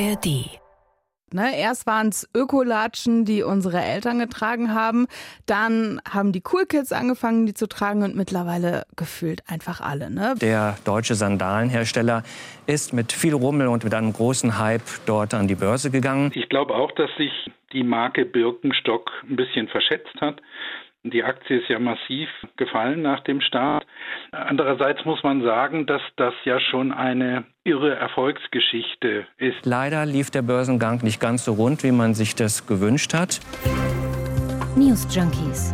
ARD Ne, erst waren es Ökolatschen, die unsere Eltern getragen haben. Dann haben die Cool Kids angefangen, die zu tragen und mittlerweile gefühlt einfach alle. Ne? Der deutsche Sandalenhersteller ist mit viel Rummel und mit einem großen Hype dort an die Börse gegangen. Ich glaube auch, dass sich die Marke Birkenstock ein bisschen verschätzt hat. Die Aktie ist ja massiv gefallen nach dem Start. Andererseits muss man sagen, dass das ja schon eine irre Erfolgsgeschichte ist. Leider lief der Börsengang nicht ganz so rund, wie man sich das gewünscht hat. News Junkies.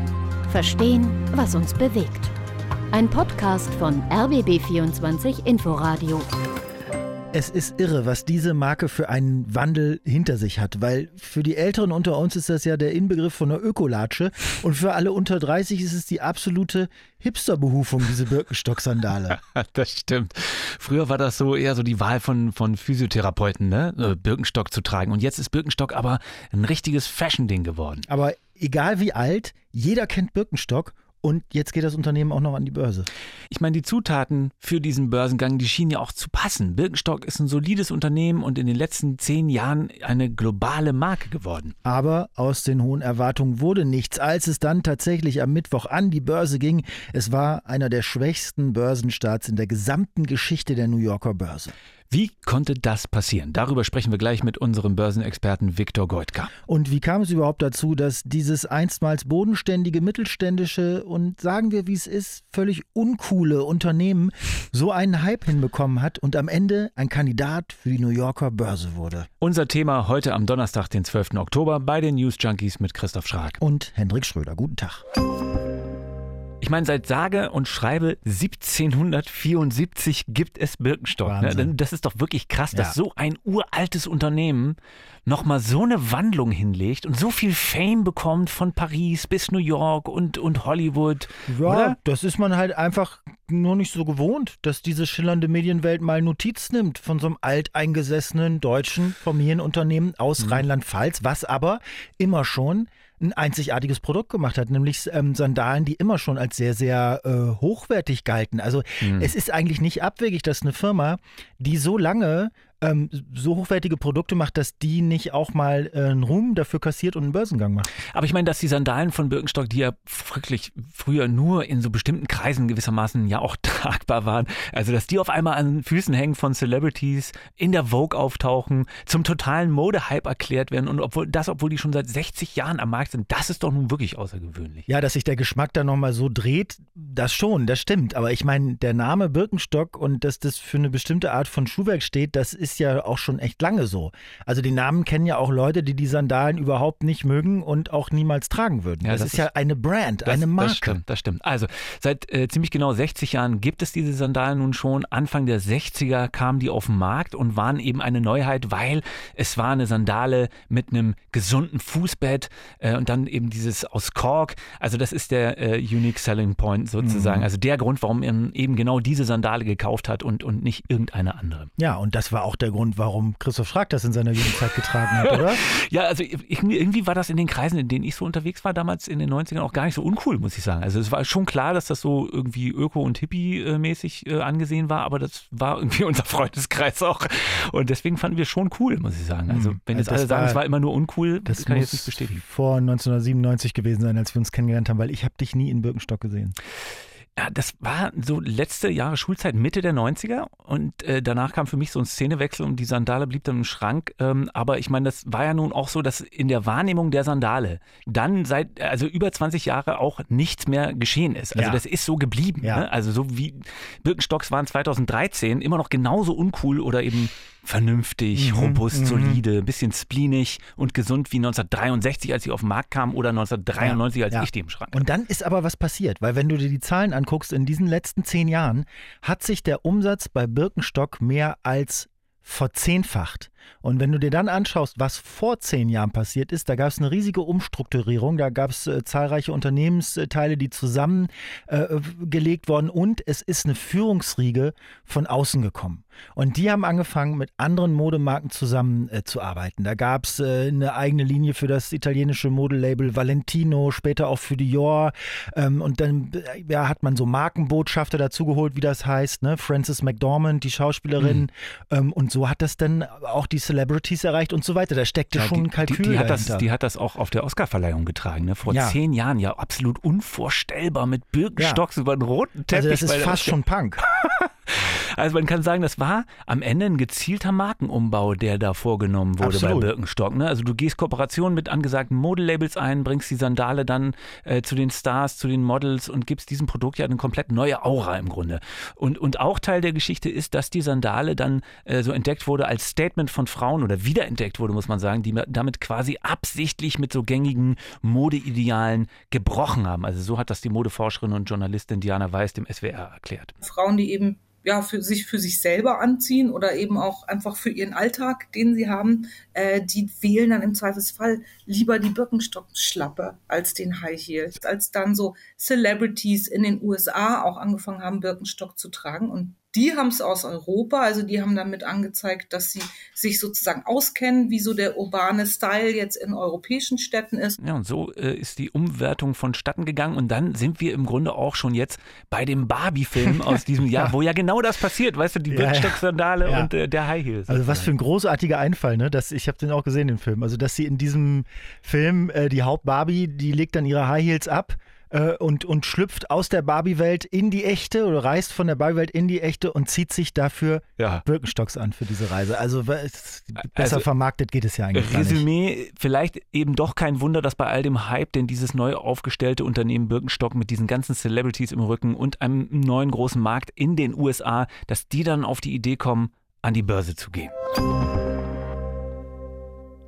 Verstehen, was uns bewegt. Ein Podcast von RBB24 Inforadio. Es ist irre, was diese Marke für einen Wandel hinter sich hat, weil für die Älteren unter uns ist das ja der Inbegriff von einer Ökolatsche und für alle unter 30 ist es die absolute Hipsterberufung, diese Birkenstock-Sandale. das stimmt. Früher war das so eher so die Wahl von, von Physiotherapeuten, ne? Birkenstock zu tragen. Und jetzt ist Birkenstock aber ein richtiges Fashion-Ding geworden. Aber egal wie alt, jeder kennt Birkenstock und jetzt geht das Unternehmen auch noch an die Börse. Ich meine, die Zutaten für diesen Börsengang, die schienen ja auch zu passen. Birkenstock ist ein solides Unternehmen und in den letzten zehn Jahren eine globale Marke geworden. Aber aus den hohen Erwartungen wurde nichts, als es dann tatsächlich am Mittwoch an die Börse ging. Es war einer der schwächsten Börsenstarts in der gesamten Geschichte der New Yorker Börse. Wie konnte das passieren? Darüber sprechen wir gleich mit unserem Börsenexperten Viktor Goitka. Und wie kam es überhaupt dazu, dass dieses einstmals bodenständige, mittelständische und sagen wir, wie es ist, völlig uncoole Unternehmen so einen Hype hinbekommen hat und am Ende ein Kandidat für die New Yorker Börse wurde? Unser Thema heute am Donnerstag, den 12. Oktober bei den News Junkies mit Christoph Schrag. Und Hendrik Schröder. Guten Tag. Ich meine, seit sage und schreibe 1774 gibt es Birkenstock. Ne? Das ist doch wirklich krass, ja. dass so ein uraltes Unternehmen nochmal so eine Wandlung hinlegt und so viel Fame bekommt von Paris bis New York und, und Hollywood. Ja, oder? das ist man halt einfach nur nicht so gewohnt, dass diese schillernde Medienwelt mal Notiz nimmt von so einem alteingesessenen deutschen Familienunternehmen aus mhm. Rheinland-Pfalz, was aber immer schon ein einzigartiges Produkt gemacht hat, nämlich ähm, Sandalen, die immer schon als sehr, sehr äh, hochwertig galten. Also mhm. es ist eigentlich nicht abwegig, dass eine Firma, die so lange ähm, so hochwertige Produkte macht, dass die nicht auch mal äh, einen Ruhm dafür kassiert und einen Börsengang macht. Aber ich meine, dass die Sandalen von Birkenstock, die ja wirklich früher nur in so bestimmten Kreisen gewissermaßen ja auch tragbar waren, also dass die auf einmal an Füßen hängen von Celebrities, in der Vogue auftauchen, zum totalen Modehype erklärt werden und obwohl das, obwohl die schon seit 60 Jahren am Markt sind, das ist doch nun wirklich außergewöhnlich. Ja, dass sich der Geschmack da nochmal so dreht, das schon, das stimmt. Aber ich meine, der Name Birkenstock und dass das für eine bestimmte Art von Schuhwerk steht, das ist ist ja auch schon echt lange so. Also die Namen kennen ja auch Leute, die die Sandalen überhaupt nicht mögen und auch niemals tragen würden. Ja, das, das, ist ja eine Brand, das, eine Marke. Das stimmt, das stimmt. Also seit äh, ziemlich genau 60 Jahren gibt es diese Sandalen nun schon. Anfang der 60er kamen die auf den Markt und waren eben eine Neuheit, weil es war eine Sandale mit einem gesunden Fußbett äh, und dann eben dieses aus Kork. Also das ist der äh, Unique Selling Point sozusagen. Mhm. Also der Grund, warum er eben genau diese Sandale gekauft hat und, und nicht irgendeine andere. Ja, und das war auch der der Grund, warum Christoph Schrag das in seiner Jugendzeit getragen hat, oder? ja, also irgendwie war das in den Kreisen, in denen ich so unterwegs war, damals in den 90ern auch gar nicht so uncool, muss ich sagen. Also es war schon klar, dass das so irgendwie öko- und hippie-mäßig äh, angesehen war, aber das war irgendwie unser Freundeskreis auch. Und deswegen fanden wir schon cool, muss ich sagen. Also hm. wenn jetzt also alle sagen, es war immer nur uncool, das, das kann ich jetzt nicht bestätigen. vor 1997 gewesen sein, als wir uns kennengelernt haben, weil ich habe dich nie in Birkenstock gesehen. Ja, das war so letzte Jahre Schulzeit, Mitte der 90er und äh, danach kam für mich so ein Szenewechsel und die Sandale blieb dann im Schrank. Ähm, aber ich meine, das war ja nun auch so, dass in der Wahrnehmung der Sandale dann seit, also über 20 Jahre auch nichts mehr geschehen ist. Also ja. das ist so geblieben. Ja. Ne? Also so wie Birkenstocks waren 2013 immer noch genauso uncool oder eben vernünftig, mhm, robust, mhm. solide, ein bisschen spleenig und gesund wie 1963, als sie auf den Markt kam oder 1993, ja, als ja. ich die im Schrank hatte. Und dann ist aber was passiert, weil wenn du dir die Zahlen anguckst, in diesen letzten zehn Jahren hat sich der Umsatz bei Birkenstock mehr als verzehnfacht. Und wenn du dir dann anschaust, was vor zehn Jahren passiert ist, da gab es eine riesige Umstrukturierung, da gab es äh, zahlreiche Unternehmensteile, die zusammengelegt äh, wurden und es ist eine Führungsriege von außen gekommen. Und die haben angefangen, mit anderen Modemarken zusammenzuarbeiten. Äh, da gab es äh, eine eigene Linie für das italienische Modelabel Valentino, später auch für Dior. Ähm, und dann äh, ja, hat man so Markenbotschafter dazugeholt, wie das heißt, ne? Frances McDormand, die Schauspielerin. Mhm. Ähm, und so hat das dann auch die die Celebrities erreicht und so weiter. Da steckte ja, schon ein Kalkül die, die, hat das, die hat das auch auf der Oscarverleihung getragen. Ne? Vor ja. zehn Jahren ja absolut unvorstellbar mit Birkenstocks ja. über den roten Teppich. Also das ist fast schon Punk. Also man kann sagen, das war am Ende ein gezielter Markenumbau, der da vorgenommen wurde Absolut. bei Birkenstock. Ne? Also du gehst Kooperationen mit angesagten Modelabels ein, bringst die Sandale dann äh, zu den Stars, zu den Models und gibst diesem Produkt ja eine komplett neue Aura im Grunde. Und, und auch Teil der Geschichte ist, dass die Sandale dann äh, so entdeckt wurde als Statement von Frauen oder wiederentdeckt wurde, muss man sagen, die damit quasi absichtlich mit so gängigen Modeidealen gebrochen haben. Also so hat das die Modeforscherin und Journalistin Diana Weiß dem SWR erklärt. Frauen, die eben ja, für sich, für sich selber anziehen oder eben auch einfach für ihren Alltag, den sie haben, äh, die wählen dann im Zweifelsfall lieber die Birkenstock-Schlappe als den High Heel. Als dann so Celebrities in den USA auch angefangen haben, Birkenstock zu tragen und die haben es aus Europa, also die haben damit angezeigt, dass sie sich sozusagen auskennen, wie so der urbane Style jetzt in europäischen Städten ist. Ja, und so äh, ist die Umwertung vonstatten gegangen und dann sind wir im Grunde auch schon jetzt bei dem Barbie-Film aus diesem Jahr, wo ja genau das passiert, weißt du, die ja, Birkenstock-Sandale ja. und äh, der High Heels. Also was für ein großartiger Einfall, ne? Das, ich habe den auch gesehen, den Film. Also dass sie in diesem Film äh, die Haupt-Barbie, die legt dann ihre High Heels ab äh, und, und schlüpft aus der Barbie-Welt in die echte oder reist von der Barbie-Welt in die echte und zieht sich dafür ja. Birkenstocks an für diese Reise. Also besser also, vermarktet geht es ja eigentlich Resümee, vielleicht eben doch kein Wunder, dass bei all dem Hype, den dieses neu aufgestellte Unternehmen Birkenstock mit diesen ganzen Celebrities im Rücken und einem neuen großen Markt in den USA, dass die dann auf die Idee kommen, an die Börse zu gehen.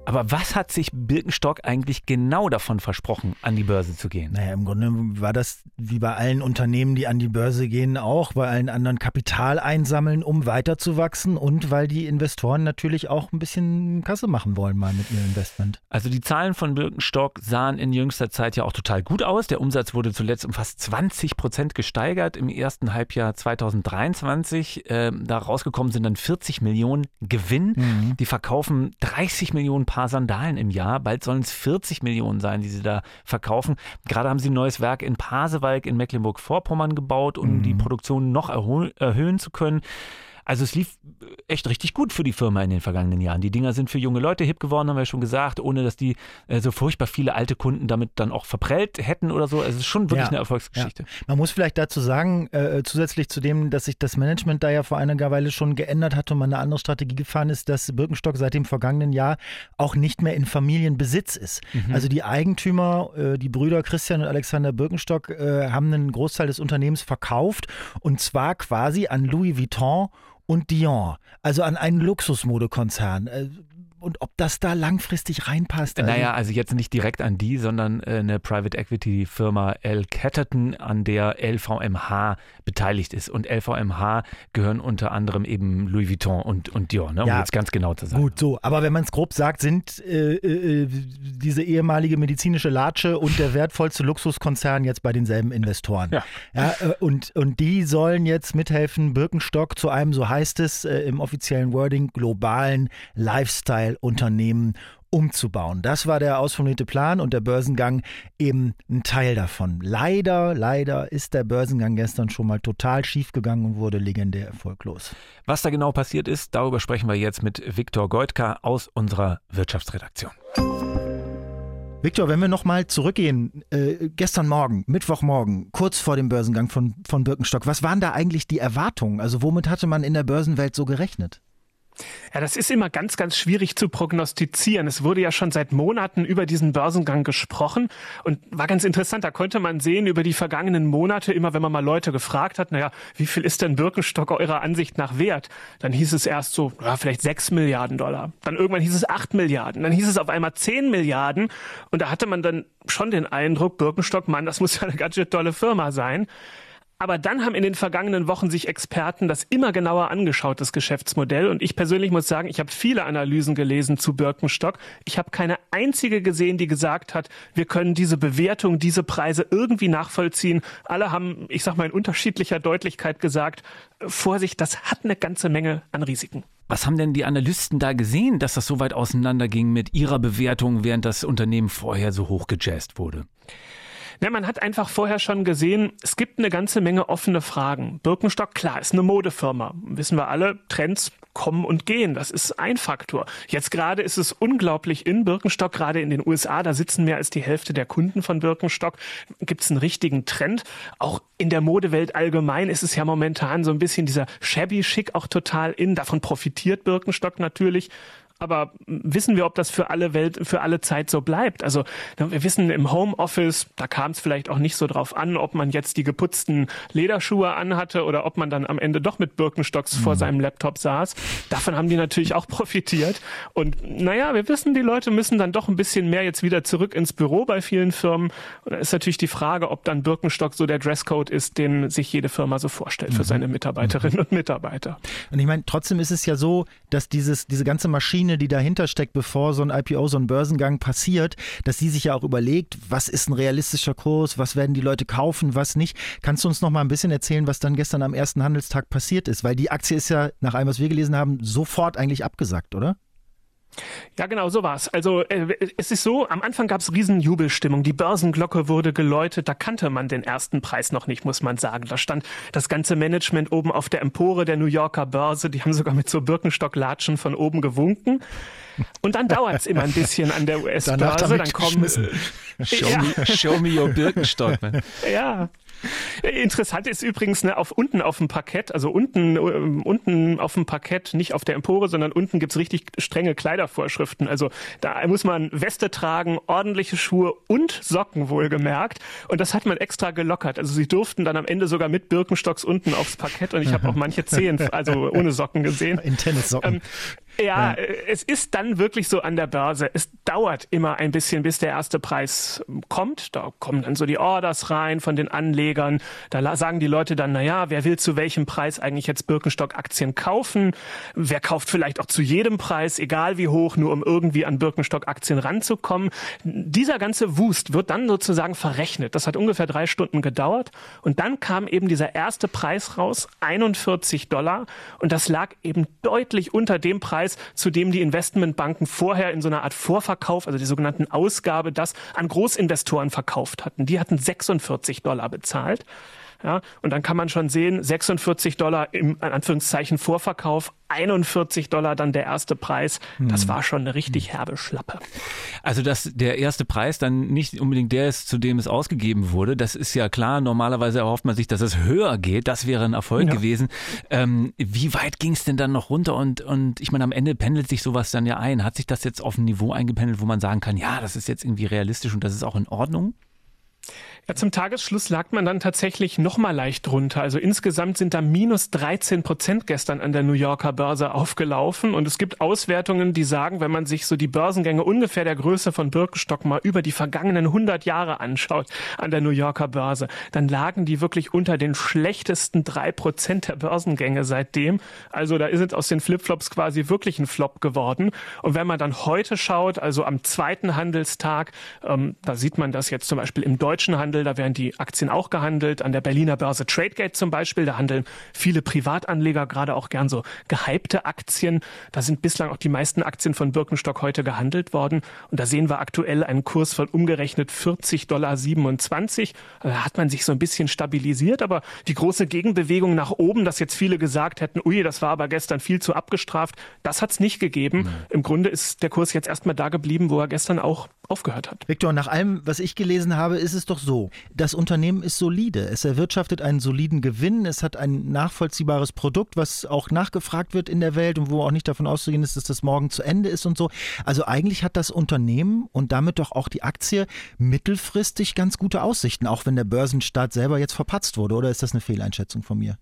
Aber was hat sich Birkenstock eigentlich genau davon versprochen, an die Börse zu gehen? Naja, im Grunde war das wie bei allen Unternehmen, die an die Börse gehen, auch bei allen anderen Kapital einsammeln, um weiterzuwachsen und weil die Investoren natürlich auch ein bisschen Kasse machen wollen mal mit ihrem Investment. Also die Zahlen von Birkenstock sahen in jüngster Zeit ja auch total gut aus. Der Umsatz wurde zuletzt um fast 20 Prozent gesteigert im ersten Halbjahr 2023. Äh, da rausgekommen sind dann 40 Millionen Gewinn. Mhm. Die verkaufen 30 Millionen Paar paar Sandalen im Jahr. Bald sollen es 40 Millionen sein, die sie da verkaufen. Gerade haben sie ein neues Werk in Pasewalk in Mecklenburg-Vorpommern gebaut, um mhm. die Produktion noch erhöhen zu können. Also es lief echt richtig gut für die Firma in den vergangenen Jahren. Die Dinger sind für junge Leute hip geworden, haben wir schon gesagt, ohne dass die äh, so furchtbar viele alte Kunden damit dann auch verprellt hätten oder so. Also es ist schon wirklich ja, eine Erfolgsgeschichte. Ja. Man muss vielleicht dazu sagen, äh, zusätzlich zu dem, dass sich das Management da ja vor einiger Weile schon geändert hat und man eine andere Strategie gefahren ist, dass Birkenstock seit dem vergangenen Jahr auch nicht mehr in Familienbesitz ist. Mhm. Also die Eigentümer, äh, die Brüder Christian und Alexander Birkenstock, äh, haben einen Großteil des Unternehmens verkauft und zwar quasi an Louis Vuitton und Dior, also an einen Luxusmodekonzern. Äh, und ob das da langfristig reinpasst. Also naja, also jetzt nicht direkt an die, sondern äh, eine Private Equity Firma L. Catterton, an der LVMH beteiligt ist. Und LVMH gehören unter anderem eben Louis Vuitton und, und Dior, ne? um ja, jetzt ganz genau zu sagen. Gut, so. Aber wenn man es grob sagt, sind äh, äh, diese ehemalige medizinische Latsche und der wertvollste Luxuskonzern jetzt bei denselben Investoren. Ja. ja äh, und, und die sollen jetzt mithelfen, Birkenstock zu einem, so heißt es äh, im offiziellen Wording, globalen Lifestyle Unternehmen umzubauen. Das war der ausformulierte Plan und der Börsengang eben ein Teil davon. Leider, leider ist der Börsengang gestern schon mal total schief gegangen und wurde legendär erfolglos. Was da genau passiert ist, darüber sprechen wir jetzt mit Viktor Goitka aus unserer Wirtschaftsredaktion. Viktor, wenn wir nochmal zurückgehen, äh, gestern Morgen, Mittwochmorgen, kurz vor dem Börsengang von, von Birkenstock, was waren da eigentlich die Erwartungen? Also womit hatte man in der Börsenwelt so gerechnet? Ja, das ist immer ganz, ganz schwierig zu prognostizieren. Es wurde ja schon seit Monaten über diesen Börsengang gesprochen und war ganz interessant. Da konnte man sehen über die vergangenen Monate, immer wenn man mal Leute gefragt hat, naja, wie viel ist denn Birkenstock eurer Ansicht nach wert? Dann hieß es erst so, ja, vielleicht sechs Milliarden Dollar. Dann irgendwann hieß es acht Milliarden. Dann hieß es auf einmal zehn Milliarden. Und da hatte man dann schon den Eindruck, Birkenstock, Mann, das muss ja eine ganz tolle Firma sein. Aber dann haben in den vergangenen Wochen sich Experten das immer genauer angeschaut, das Geschäftsmodell. Und ich persönlich muss sagen, ich habe viele Analysen gelesen zu Birkenstock. Ich habe keine einzige gesehen, die gesagt hat, wir können diese Bewertung, diese Preise irgendwie nachvollziehen. Alle haben, ich sag mal in unterschiedlicher Deutlichkeit gesagt, Vorsicht, das hat eine ganze Menge an Risiken. Was haben denn die Analysten da gesehen, dass das so weit auseinanderging mit ihrer Bewertung, während das Unternehmen vorher so hoch gejazzt wurde? Ja, man hat einfach vorher schon gesehen, es gibt eine ganze Menge offene Fragen. Birkenstock, klar, ist eine Modefirma. Wissen wir alle, Trends kommen und gehen. Das ist ein Faktor. Jetzt gerade ist es unglaublich in Birkenstock, gerade in den USA, da sitzen mehr als die Hälfte der Kunden von Birkenstock. Gibt es einen richtigen Trend? Auch in der Modewelt allgemein ist es ja momentan so ein bisschen dieser shabby Schick auch total in. Davon profitiert Birkenstock natürlich. Aber wissen wir, ob das für alle Welt, für alle Zeit so bleibt? Also wir wissen im Homeoffice, da kam es vielleicht auch nicht so drauf an, ob man jetzt die geputzten Lederschuhe anhatte oder ob man dann am Ende doch mit Birkenstocks mhm. vor seinem Laptop saß. Davon haben die natürlich auch profitiert. Und naja, wir wissen, die Leute müssen dann doch ein bisschen mehr jetzt wieder zurück ins Büro bei vielen Firmen. Und da ist natürlich die Frage, ob dann Birkenstock so der Dresscode ist, den sich jede Firma so vorstellt mhm. für seine Mitarbeiterinnen mhm. und Mitarbeiter. Und ich meine, trotzdem ist es ja so, dass dieses, diese ganze Maschine Maschine, die dahinter steckt, bevor so ein IPO, so ein Börsengang passiert, dass sie sich ja auch überlegt, was ist ein realistischer Kurs, was werden die Leute kaufen, was nicht. Kannst du uns noch mal ein bisschen erzählen, was dann gestern am ersten Handelstag passiert ist? Weil die Aktie ist ja, nach allem, was wir gelesen haben, sofort eigentlich abgesagt, oder? Ja, genau, so war's. Also äh, es ist so, am Anfang gab's riesen Jubelstimmung. Die Börsenglocke wurde geläutet. Da kannte man den ersten Preis noch nicht, muss man sagen. Da stand das ganze Management oben auf der Empore der New Yorker Börse. Die haben sogar mit so Birkenstocklatschen von oben gewunken. Und dann dauert's immer ein bisschen an der US-Börse. Dann kommen Show, ja. me, show me your Birkenstock. Man. Ja, Interessant ist übrigens ne, auf unten auf dem Parkett, also unten ähm, unten auf dem Parkett, nicht auf der Empore, sondern unten gibt's richtig strenge Kleidervorschriften. Also da muss man Weste tragen, ordentliche Schuhe und Socken wohlgemerkt. Und das hat man extra gelockert. Also sie durften dann am Ende sogar mit Birkenstocks unten aufs Parkett und ich habe auch manche Zehen, also ohne Socken gesehen. In Tennissocken. Ähm, ja, ja, es ist dann wirklich so an der Börse. Es dauert immer ein bisschen, bis der erste Preis kommt. Da kommen dann so die Orders rein von den Anlegern. Da sagen die Leute dann, na ja, wer will zu welchem Preis eigentlich jetzt Birkenstock-Aktien kaufen? Wer kauft vielleicht auch zu jedem Preis, egal wie hoch, nur um irgendwie an Birkenstock-Aktien ranzukommen? Dieser ganze Wust wird dann sozusagen verrechnet. Das hat ungefähr drei Stunden gedauert. Und dann kam eben dieser erste Preis raus, 41 Dollar. Und das lag eben deutlich unter dem Preis, zu dem die Investmentbanken vorher in so einer Art Vorverkauf, also die sogenannten Ausgabe, das an Großinvestoren verkauft hatten. Die hatten 46 Dollar bezahlt. Ja, und dann kann man schon sehen, 46 Dollar im Anführungszeichen Vorverkauf, 41 Dollar dann der erste Preis. Das hm. war schon eine richtig herbe Schlappe. Also, dass der erste Preis dann nicht unbedingt der ist, zu dem es ausgegeben wurde, das ist ja klar. Normalerweise erhofft man sich, dass es höher geht. Das wäre ein Erfolg ja. gewesen. Ähm, wie weit ging es denn dann noch runter? Und, und ich meine, am Ende pendelt sich sowas dann ja ein. Hat sich das jetzt auf ein Niveau eingependelt, wo man sagen kann, ja, das ist jetzt irgendwie realistisch und das ist auch in Ordnung? Ja, zum Tagesschluss lag man dann tatsächlich noch mal leicht drunter. Also insgesamt sind da minus 13 Prozent gestern an der New Yorker Börse aufgelaufen. Und es gibt Auswertungen, die sagen, wenn man sich so die Börsengänge ungefähr der Größe von Birkenstock mal über die vergangenen 100 Jahre anschaut an der New Yorker Börse, dann lagen die wirklich unter den schlechtesten drei Prozent der Börsengänge seitdem. Also da ist jetzt aus den Flipflops quasi wirklich ein Flop geworden. Und wenn man dann heute schaut, also am zweiten Handelstag, ähm, da sieht man das jetzt zum Beispiel im deutschen Handel, Handel, da werden die Aktien auch gehandelt. An der Berliner Börse Tradegate zum Beispiel, da handeln viele Privatanleger gerade auch gern so gehypte Aktien. Da sind bislang auch die meisten Aktien von Birkenstock heute gehandelt worden. Und da sehen wir aktuell einen Kurs von umgerechnet 40,27 Dollar. Da hat man sich so ein bisschen stabilisiert, aber die große Gegenbewegung nach oben, dass jetzt viele gesagt hätten, ui, das war aber gestern viel zu abgestraft, das hat es nicht gegeben. Mhm. Im Grunde ist der Kurs jetzt erstmal da geblieben, wo er gestern auch aufgehört hat. Viktor, nach allem, was ich gelesen habe, ist es doch so. Das Unternehmen ist solide. Es erwirtschaftet einen soliden Gewinn. Es hat ein nachvollziehbares Produkt, was auch nachgefragt wird in der Welt und wo auch nicht davon auszugehen ist, dass das morgen zu Ende ist und so. Also eigentlich hat das Unternehmen und damit doch auch die Aktie mittelfristig ganz gute Aussichten, auch wenn der Börsenstart selber jetzt verpatzt wurde. Oder ist das eine Fehleinschätzung von mir?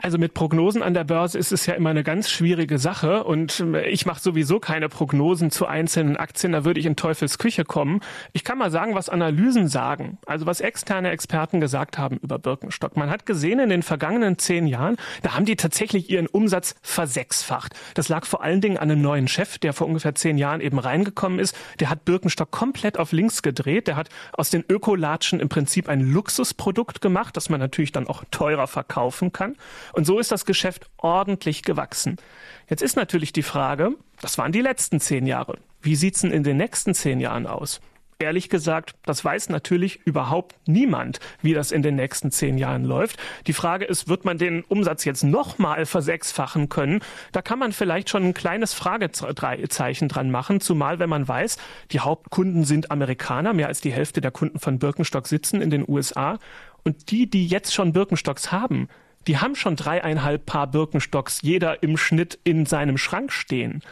Also mit Prognosen an der Börse ist es ja immer eine ganz schwierige Sache und ähm, ich mache sowieso keine Prognosen zu einzelnen Aktien, da würde ich in Teufels Küche kommen. Ich kann mal sagen, was Analysen sagen, also was externe Experten gesagt haben über Birkenstock. Man hat gesehen in den vergangenen zehn Jahren, da haben die tatsächlich ihren Umsatz versechsfacht. Das lag vor allen Dingen an einem neuen Chef, der vor ungefähr zehn Jahren eben reingekommen ist. Der hat Birkenstock komplett auf links gedreht. Der hat aus den Ökolatschen im Prinzip ein Luxusprodukt gemacht, das man natürlich dann auch teurer verkaufen kann. Und so ist das Geschäft ordentlich gewachsen. Jetzt ist natürlich die Frage, das waren die letzten zehn Jahre. Wie sieht's denn in den nächsten zehn Jahren aus? ehrlich gesagt, das weiß natürlich überhaupt niemand, wie das in den nächsten zehn Jahren läuft. Die Frage ist, wird man den Umsatz jetzt nochmal versechsfachen können? Da kann man vielleicht schon ein kleines Fragezeichen dran machen, zumal wenn man weiß, die Hauptkunden sind Amerikaner, mehr als die Hälfte der Kunden von Birkenstock sitzen in den USA. Und die, die jetzt schon Birkenstocks haben, die haben schon dreieinhalb Paar Birkenstocks jeder im Schnitt in seinem Schrank stehen.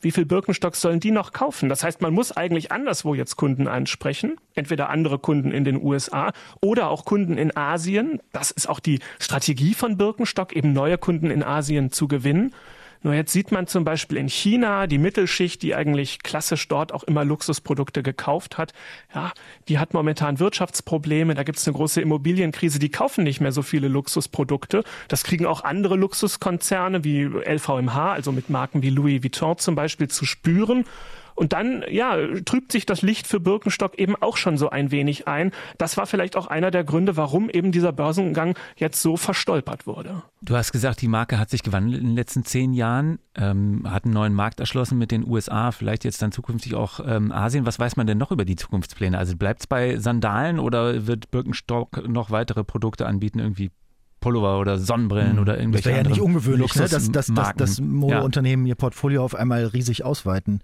Wie viel Birkenstocks sollen die noch kaufen? Das heißt, man muss eigentlich anderswo jetzt Kunden ansprechen, entweder andere Kunden in den USA oder auch Kunden in Asien. Das ist auch die Strategie von Birkenstock, eben neue Kunden in Asien zu gewinnen. Nur jetzt sieht man zum Beispiel in China die Mittelschicht, die eigentlich klassisch dort auch immer Luxusprodukte gekauft hat. Ja, die hat momentan Wirtschaftsprobleme. Da gibt es eine große Immobilienkrise. Die kaufen nicht mehr so viele Luxusprodukte. Das kriegen auch andere Luxuskonzerne wie LVMH, also mit Marken wie Louis Vuitton zum Beispiel, zu spüren. Und dann, ja, trübt sich das Licht für Birkenstock eben auch schon so ein wenig ein. Das war vielleicht auch einer der Gründe, warum eben dieser Börsengang jetzt so verstolpert wurde. Du hast gesagt, die Marke hat sich gewandelt in den letzten zehn Jahren, ähm, hat einen neuen Markt erschlossen mit den USA, vielleicht jetzt dann zukünftig auch ähm, Asien. Was weiß man denn noch über die Zukunftspläne? Also bleibt es bei Sandalen oder wird Birkenstock noch weitere Produkte anbieten, irgendwie Pullover oder Sonnenbrillen mhm. oder irgendwelche Das wäre ja nicht ungewöhnlich, ne? dass, dass, dass, dass Modeunternehmen ja. ihr Portfolio auf einmal riesig ausweiten.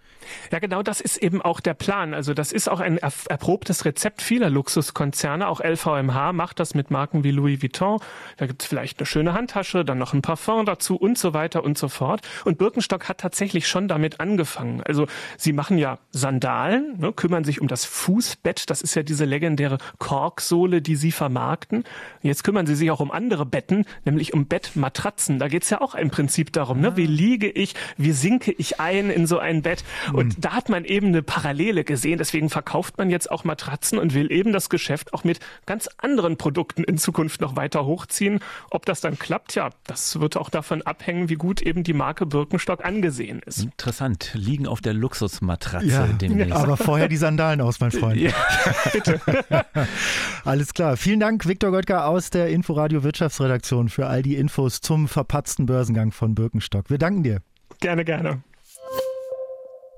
Ja, genau, das ist eben auch der Plan. Also das ist auch ein erprobtes Rezept vieler Luxuskonzerne. Auch LVMH macht das mit Marken wie Louis Vuitton. Da gibt es vielleicht eine schöne Handtasche, dann noch ein Parfum dazu und so weiter und so fort. Und Birkenstock hat tatsächlich schon damit angefangen. Also sie machen ja Sandalen, ne, kümmern sich um das Fußbett. Das ist ja diese legendäre Korksohle, die sie vermarkten. Jetzt kümmern sie sich auch um andere Betten, nämlich um Bettmatratzen. Da geht's ja auch im Prinzip darum, ne? wie liege ich, wie sinke ich ein in so ein Bett. Und mhm. da hat man eben eine Parallele gesehen. Deswegen verkauft man jetzt auch Matratzen und will eben das Geschäft auch mit ganz anderen Produkten in Zukunft noch weiter hochziehen. Ob das dann klappt, ja, das wird auch davon abhängen, wie gut eben die Marke Birkenstock angesehen ist. Interessant. Liegen auf der Luxusmatratze ja, demnächst. Aber vorher die Sandalen aus, mein Freund. Ja, bitte. Alles klar. Vielen Dank, Viktor Gottger aus der Inforadio Wirtschafts Wirtschaftsredaktion für all die Infos zum verpatzten Börsengang von Birkenstock. Wir danken dir. Gerne, gerne.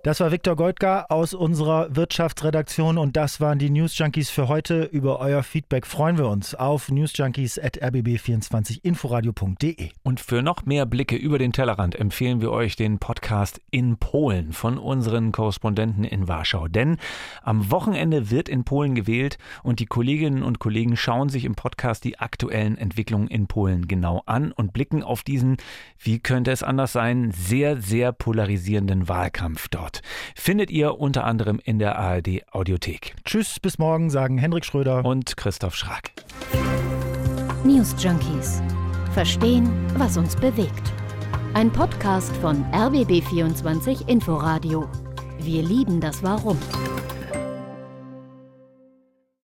Das war Viktor Goldgar aus unserer Wirtschaftsredaktion und das waren die News Junkies für heute. Über euer Feedback freuen wir uns auf newsjunkies.rbb24inforadio.de. Und für noch mehr Blicke über den Tellerrand empfehlen wir euch den Podcast in Polen von unseren Korrespondenten in Warschau. Denn am Wochenende wird in Polen gewählt und die Kolleginnen und Kollegen schauen sich im Podcast die aktuellen Entwicklungen in Polen genau an und blicken auf diesen, wie könnte es anders sein, sehr, sehr polarisierenden Wahlkampf dort. Sport findet ihr unter anderem in der ARD Audiothek. Tschüss, bis morgen, sagen Hendrik Schröder und Christoph Schrag. News Junkies. Verstehen, was uns bewegt. Ein Podcast von RBB24 Inforadio. Wir lieben das Warum.